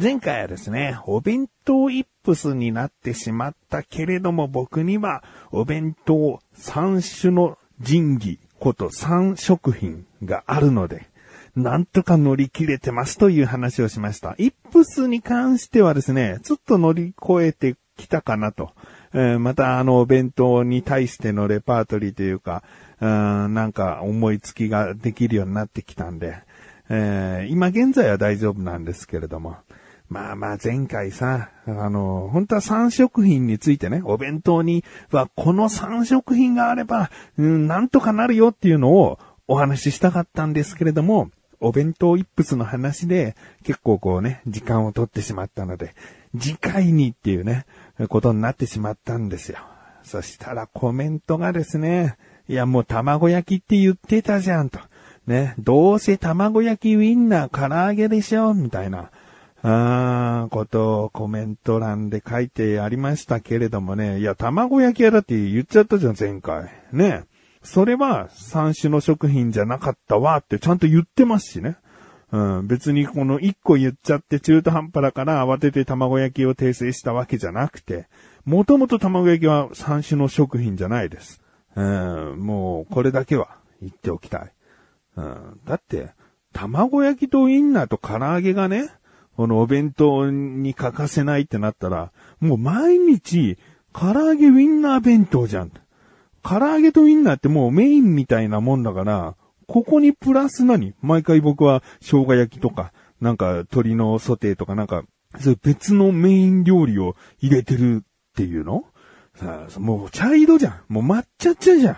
前回はですね、お弁当イップスになってしまったけれども僕にはお弁当三種の神器こと三食品があるので、なんとか乗り切れてますという話をしました。イップスに関してはですね、ちょっと乗り越えてきたかなと。えー、またあのお弁当に対してのレパートリーというか、うんなんか思いつきができるようになってきたんで、えー、今現在は大丈夫なんですけれども、まあまあ前回さ、あの、本当は3食品についてね、お弁当にはこの3食品があれば、うん、なんとかなるよっていうのをお話ししたかったんですけれども、お弁当一筆の話で結構こうね、時間を取ってしまったので、次回にっていうね、ことになってしまったんですよ。そしたらコメントがですね、いやもう卵焼きって言ってたじゃんと。ね、どうせ卵焼きウィンナー唐揚げでしょみたいな。あー、ことをコメント欄で書いてありましたけれどもね。いや、卵焼き屋だって言っちゃったじゃん、前回。ね。それは三種の食品じゃなかったわってちゃんと言ってますしね。うん、別にこの一個言っちゃって中途半端だから慌てて卵焼きを訂正したわけじゃなくて、もともと卵焼きは三種の食品じゃないです。うん、もうこれだけは言っておきたい。うん、だって、卵焼きとウインナーと唐揚げがね、このお弁当に欠かせないってなったら、もう毎日、唐揚げウィンナー弁当じゃん。唐揚げとウィンナーってもうメインみたいなもんだから、ここにプラス何？毎回僕は生姜焼きとか、なんか鶏のソテーとかなんか、そういう別のメイン料理を入れてるっていうの？さあ、もう茶色じゃん。もう抹茶茶じゃん。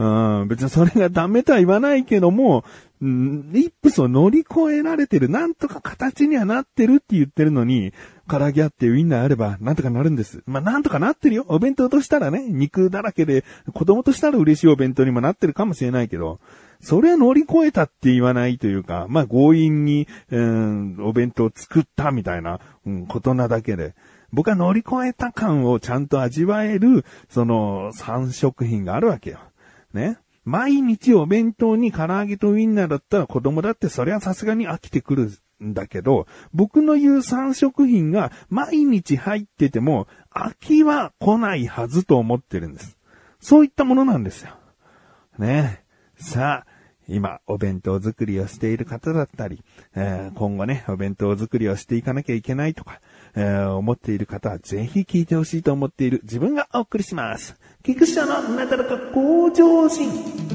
うん、別にそれがダメとは言わないけども、うん、リップスを乗り越えられてる、なんとか形にはなってるって言ってるのに、唐揚げあってウィンナーあれば、なんとかなるんです。まあ、なんとかなってるよ。お弁当としたらね、肉だらけで、子供としたら嬉しいお弁当にもなってるかもしれないけど、それは乗り越えたって言わないというか、まあ、強引に、うん、お弁当を作ったみたいな、うん、ことなだけで、僕は乗り越えた感をちゃんと味わえる、その、3食品があるわけよ。ね。毎日お弁当に唐揚げとウィンナーだったら子供だってそれはさすがに飽きてくるんだけど、僕の言う3食品が毎日入ってても飽きは来ないはずと思ってるんです。そういったものなんですよ。ねさあ、今、お弁当作りをしている方だったり、えー、今後ね、お弁当作りをしていかなきゃいけないとか、えー、思っている方はぜひ聞いてほしいと思っている自分がお送りします。菊池のなだらか向上心。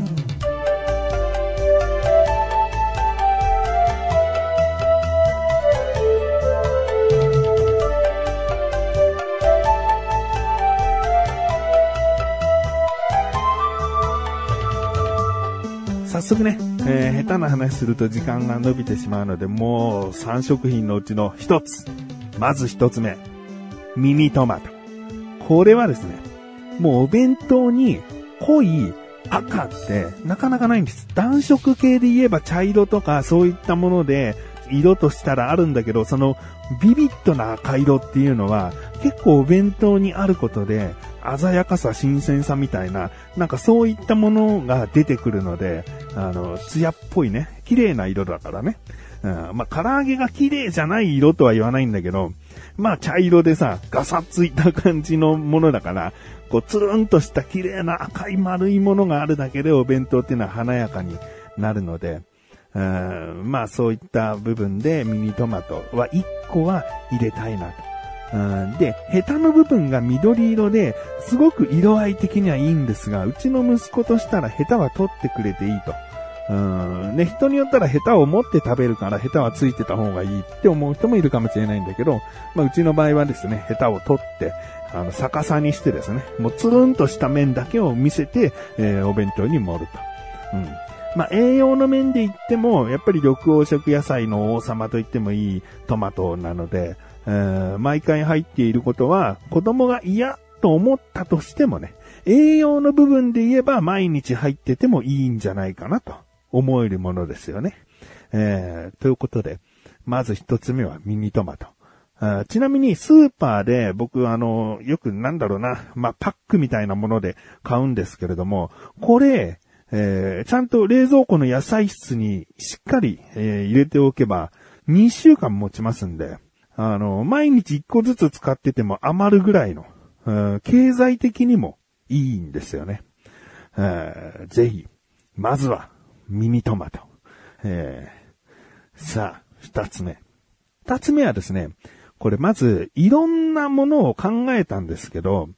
早速ね、えー、下手な話すると時間が伸びてしまうので、もう3食品のうちの1つ。まず1つ目。ミニトマト。これはですね、もうお弁当に濃い赤ってなかなかないんです。暖色系で言えば茶色とかそういったもので色としたらあるんだけど、そのビビッドな赤色っていうのは結構お弁当にあることで鮮やかさ、新鮮さみたいな、なんかそういったものが出てくるので、あの、艶っぽいね、綺麗な色だからね。うん、まあ、唐揚げが綺麗じゃない色とは言わないんだけど、まあ、茶色でさ、ガサついた感じのものだから、こう、つるんとした綺麗な赤い丸いものがあるだけでお弁当っていうのは華やかになるので、うんまあそういった部分でミニトマトは1個は入れたいなと。うんで、ヘタの部分が緑色で、すごく色合い的にはいいんですが、うちの息子としたらヘタは取ってくれていいと。うん。ね、人によったらヘタを持って食べるからヘタはついてた方がいいって思う人もいるかもしれないんだけど、まあうちの場合はですね、ヘタを取って、あの、逆さにしてですね、もうつるんとした面だけを見せて、えー、お弁当に盛ると。うん。まあ、栄養の面で言っても、やっぱり緑黄色野菜の王様と言ってもいいトマトなので、えー、毎回入っていることは、子供が嫌と思ったとしてもね、栄養の部分で言えば毎日入っててもいいんじゃないかなと。思えるものですよね。えー、ということで、まず一つ目はミニトマト。ちなみにスーパーで僕あの、よくなんだろうな、まあ、パックみたいなもので買うんですけれども、これ、えー、ちゃんと冷蔵庫の野菜室にしっかり、えー、入れておけば2週間持ちますんで、あの、毎日一個ずつ使ってても余るぐらいの、経済的にもいいんですよね。えー、ぜひ、まずは、ミニトマト。えー、さあ、二つ目。二つ目はですね、これまず、いろんなものを考えたんですけど、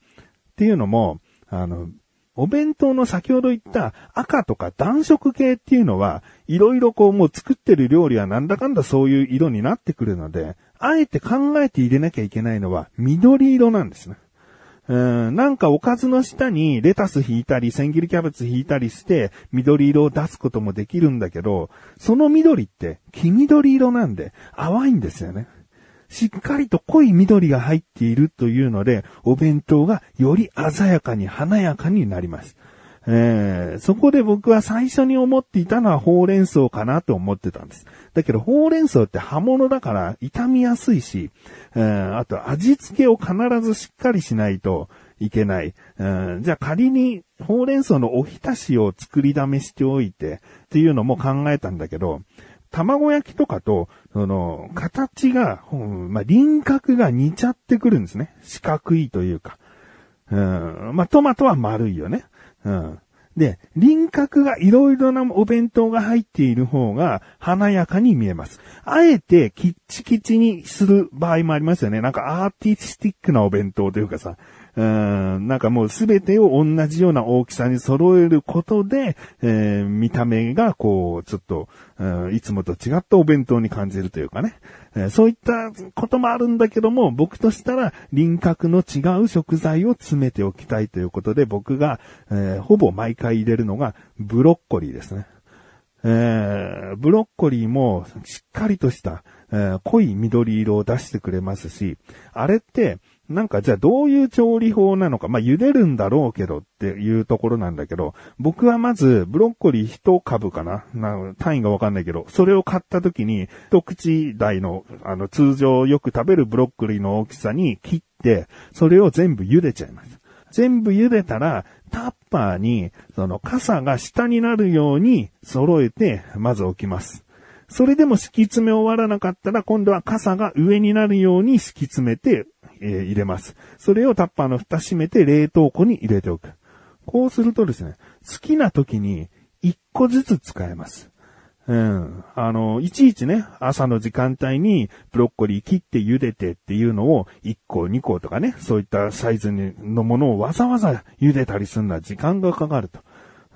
っていうのも、あの、お弁当の先ほど言った赤とか暖色系っていうのは、いろいろこうもう作ってる料理はなんだかんだそういう色になってくるので、あえて考えて入れなきゃいけないのは緑色なんですね。うん、なんかおかずの下にレタス引いたり、千切りキャベツ引いたりして、緑色を出すこともできるんだけど、その緑って黄緑色なんで淡いんですよね。しっかりと濃い緑が入っているというので、お弁当がより鮮やかに華やかになります。えー、そこで僕は最初に思っていたのはほうれん草かなと思ってたんです。だけどほうれん草って葉物だから傷みやすいし、えー、あと味付けを必ずしっかりしないといけない。えー、じゃあ仮にほうれん草のおひたしを作りだめしておいてっていうのも考えたんだけど、卵焼きとかと、その、形が、うん、まあ、輪郭が似ちゃってくるんですね。四角いというか。うん、まあ、トマトは丸いよね。うん。で、輪郭がいろいろなお弁当が入っている方が華やかに見えます。あえてキッチキチにする場合もありますよね。なんかアーティスティックなお弁当というかさ、うん、なんかもうすべてを同じような大きさに揃えることで、えー、見た目がこう、ちょっと、うん、いつもと違ったお弁当に感じるというかね。え、そういったこともあるんだけども、僕としたら輪郭の違う食材を詰めておきたいということで、僕が、えー、ほぼ毎回入れるのがブロッコリーですね。えー、ブロッコリーもしっかりとした、えー、濃い緑色を出してくれますし、あれって、なんかじゃあどういう調理法なのか、まあ茹でるんだろうけどっていうところなんだけど、僕はまずブロッコリー一株かなな単位がわかんないけど、それを買った時に一口大の、あの通常よく食べるブロッコリーの大きさに切って、それを全部茹でちゃいます。全部茹でたら、タッパーに、その傘が下になるように揃えて、まず置きます。それでも敷き詰め終わらなかったら、今度は傘が上になるように敷き詰めてえー、入れます。それをタッパーの蓋閉めて冷凍庫に入れておく。こうするとですね、好きな時に一個ずつ使えます。うん。あの、いちいちね、朝の時間帯にブロッコリー切って茹でてっていうのを1個2個とかね、そういったサイズのものをわざわざ茹でたりするのは時間がかかると。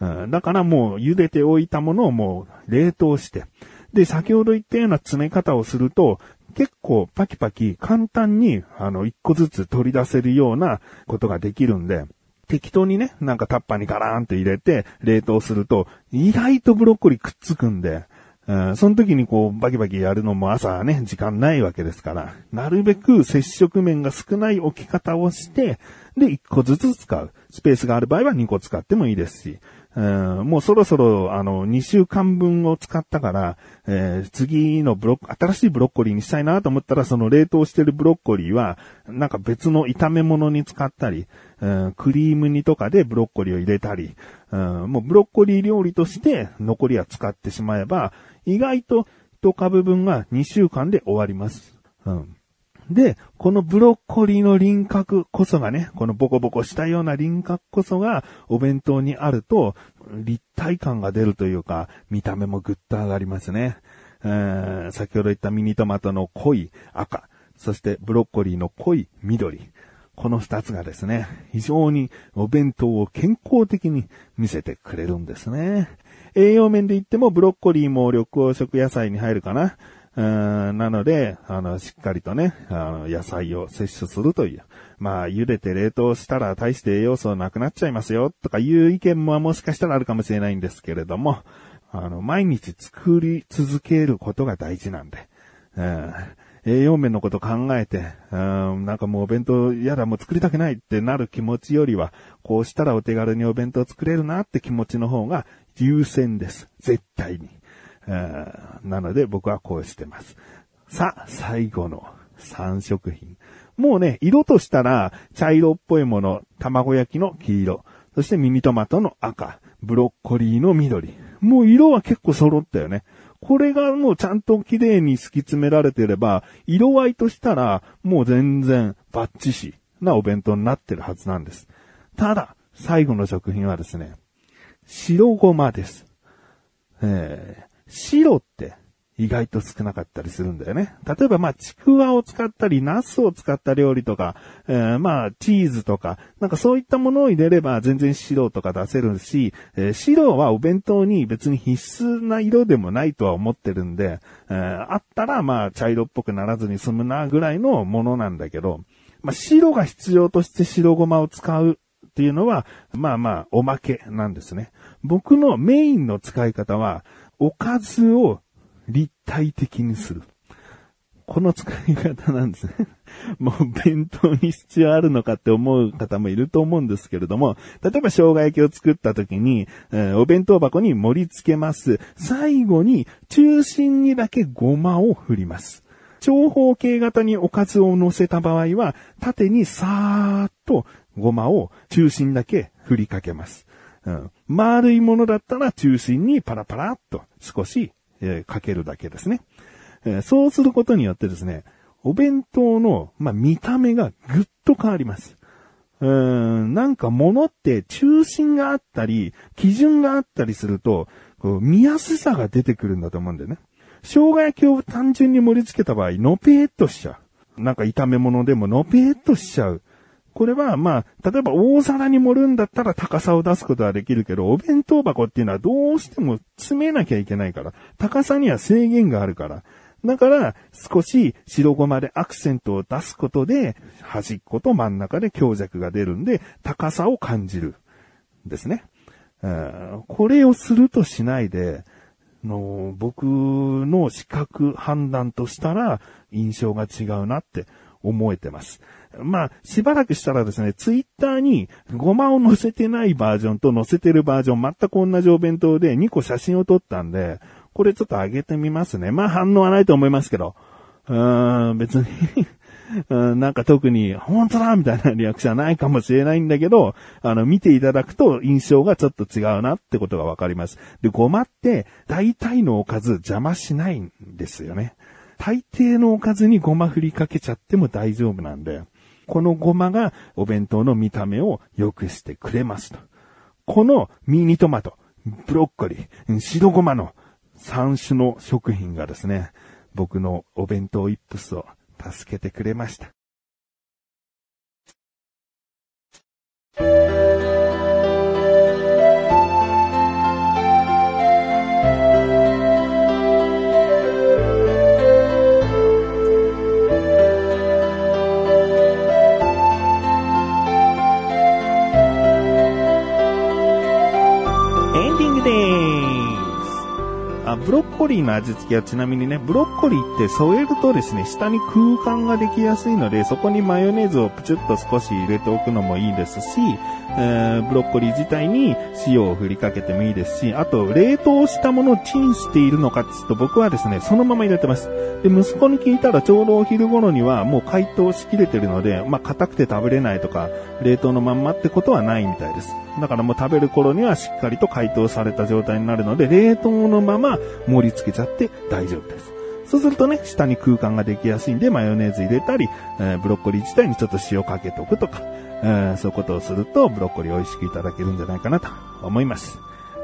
うん、だからもう茹でておいたものをもう冷凍して、で、先ほど言ったような詰め方をすると、結構パキパキ簡単に、あの、一個ずつ取り出せるようなことができるんで、適当にね、なんかタッパーにガラーンと入れて冷凍すると、意外とブロッコリーくっつくんで、うん、その時にこう、バキバキやるのも朝ね、時間ないわけですから、なるべく接触面が少ない置き方をして、で、1個ずつ使う。スペースがある場合は2個使ってもいいですし、うん、もうそろそろ、あの、2週間分を使ったから、えー、次のブロック、新しいブロッコリーにしたいなと思ったら、その冷凍してるブロッコリーは、なんか別の炒め物に使ったり、うん、クリーム煮とかでブロッコリーを入れたり、うん、もうブロッコリー料理として残りは使ってしまえば、意外と1株分が2週間で終わります。うんで、このブロッコリーの輪郭こそがね、このボコボコしたような輪郭こそがお弁当にあると立体感が出るというか、見た目もぐっと上がりますね。先ほど言ったミニトマトの濃い赤、そしてブロッコリーの濃い緑。この二つがですね、非常にお弁当を健康的に見せてくれるんですね。栄養面で言ってもブロッコリーも緑黄色野菜に入るかな。なので、あの、しっかりとね、あの、野菜を摂取するという。まあ、茹でて冷凍したら大して栄養素なくなっちゃいますよ、とかいう意見ももしかしたらあるかもしれないんですけれども、あの、毎日作り続けることが大事なんで、うん、栄養面のこと考えて、うん、なんかもうお弁当やだもう作りたくないってなる気持ちよりは、こうしたらお手軽にお弁当作れるなって気持ちの方が優先です。絶対に。なので僕はこうしてます。さ、最後の3食品。もうね、色としたら茶色っぽいもの、卵焼きの黄色、そしてミニトマトの赤、ブロッコリーの緑。もう色は結構揃ったよね。これがもうちゃんと綺麗に突き詰められてれば、色合いとしたらもう全然バッチシなお弁当になってるはずなんです。ただ、最後の食品はですね、白ごまです。えー、白って意外と少なかったりするんだよね。例えばまあ、ちくわを使ったり、ナスを使った料理とか、えー、まあ、チーズとか、なんかそういったものを入れれば全然白とか出せるし、えー、白はお弁当に別に必須な色でもないとは思ってるんで、えー、あったらまあ、茶色っぽくならずに済むなぐらいのものなんだけど、まあ、白が必要として白ごまを使うっていうのは、まあまあ、おまけなんですね。僕のメインの使い方は、おかずを立体的にする。この使い方なんですね。もう弁当に必要あるのかって思う方もいると思うんですけれども、例えば生姜焼きを作った時に、えー、お弁当箱に盛り付けます。最後に中心にだけごまを振ります。長方形型におかずを乗せた場合は、縦にさーっとごまを中心だけ振りかけます。うん、丸いものだったら中心にパラパラっと少しえー、かけるだけですね。えー、そうすることによってですね、お弁当の、まあ、見た目がぐっと変わります。うーん、なんか物って中心があったり、基準があったりすると、こう見やすさが出てくるんだと思うんだよね。生姜焼きを単純に盛り付けた場合、のぺーっとしちゃう。なんか炒め物でものぺーっとしちゃう。これは、まあ、例えば大皿に盛るんだったら高さを出すことはできるけど、お弁当箱っていうのはどうしても詰めなきゃいけないから、高さには制限があるから。だから、少し白ごまでアクセントを出すことで、端っこと真ん中で強弱が出るんで、高さを感じる。ですね。これをするとしないで、の僕の視覚判断としたら印象が違うなって思えてます。まあ、しばらくしたらですね、ツイッターにごまを載せてないバージョンと載せてるバージョン全く同じお弁当で2個写真を撮ったんで、これちょっと上げてみますね。まあ反応はないと思いますけど。うーん、別に うん、なんか特に、本当だみたいなリアクションはないかもしれないんだけど、あの、見ていただくと印象がちょっと違うなってことがわかります。で、ごまって、大体のおかず邪魔しないんですよね。大抵のおかずにごま振りかけちゃっても大丈夫なんで。このごまがお弁当の見た目を良くしてくれますと。このミニトマト、ブロッコリー、白ごまの3種の食品がですね、僕のお弁当イップスを助けてくれました。コリーの味付けはちなみにね、ブロッコリーって添えるとですね、下に空間ができやすいので、そこにマヨネーズをプチュッと少し入れておくのもいいですし、えー、ブロッコリー自体に塩を振りかけてもいいですし、あと、冷凍したものをチンしているのかって言うと僕はですね、そのまま入れてます。で、息子に聞いたらちょうどお昼頃にはもう解凍しきれてるので、まあ、硬くて食べれないとか、冷凍のまんまってことはないみたいです。だからもう食べる頃にはしっかりと解凍された状態になるので、冷凍のまま盛り付けちゃって大丈夫です。そうするとね、下に空間ができやすいんで、マヨネーズ入れたり、えー、ブロッコリー自体にちょっと塩かけとくとか、えー、そういうことをすると、ブロッコリー美味しくいただけるんじゃないかなと思います。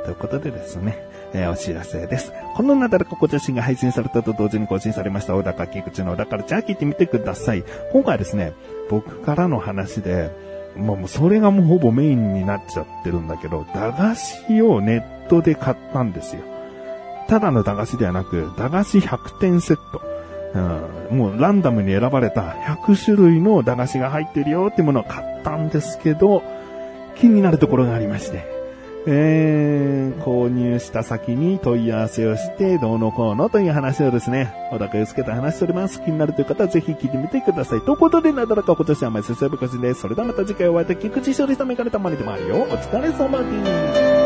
ということでですね、えー、お知らせです。このなだらかご写真が配信されたと同時に更新されました、小高菊池の小高じゃあ聞いてみてください。今回はですね、僕からの話で、まあもうそれがもうほぼメインになっちゃってるんだけど、駄菓子をネットで買ったんですよ。ただの駄菓子ではなく、駄菓子100点セット。うん、もうランダムに選ばれた100種類の駄菓子が入ってるよっていうものを買ったんですけど、気になるところがありまして。えー、購入した先に問い合わせをして、どうのこうのという話をですね、小高祐介と話しております。気になるという方はぜひ聞いてみてください。ということで、なだらか今年は前先生ぶかしです。それではまた次回お会いいた菊池勝利さんメガネたまりでもあるよ。お疲れ様です。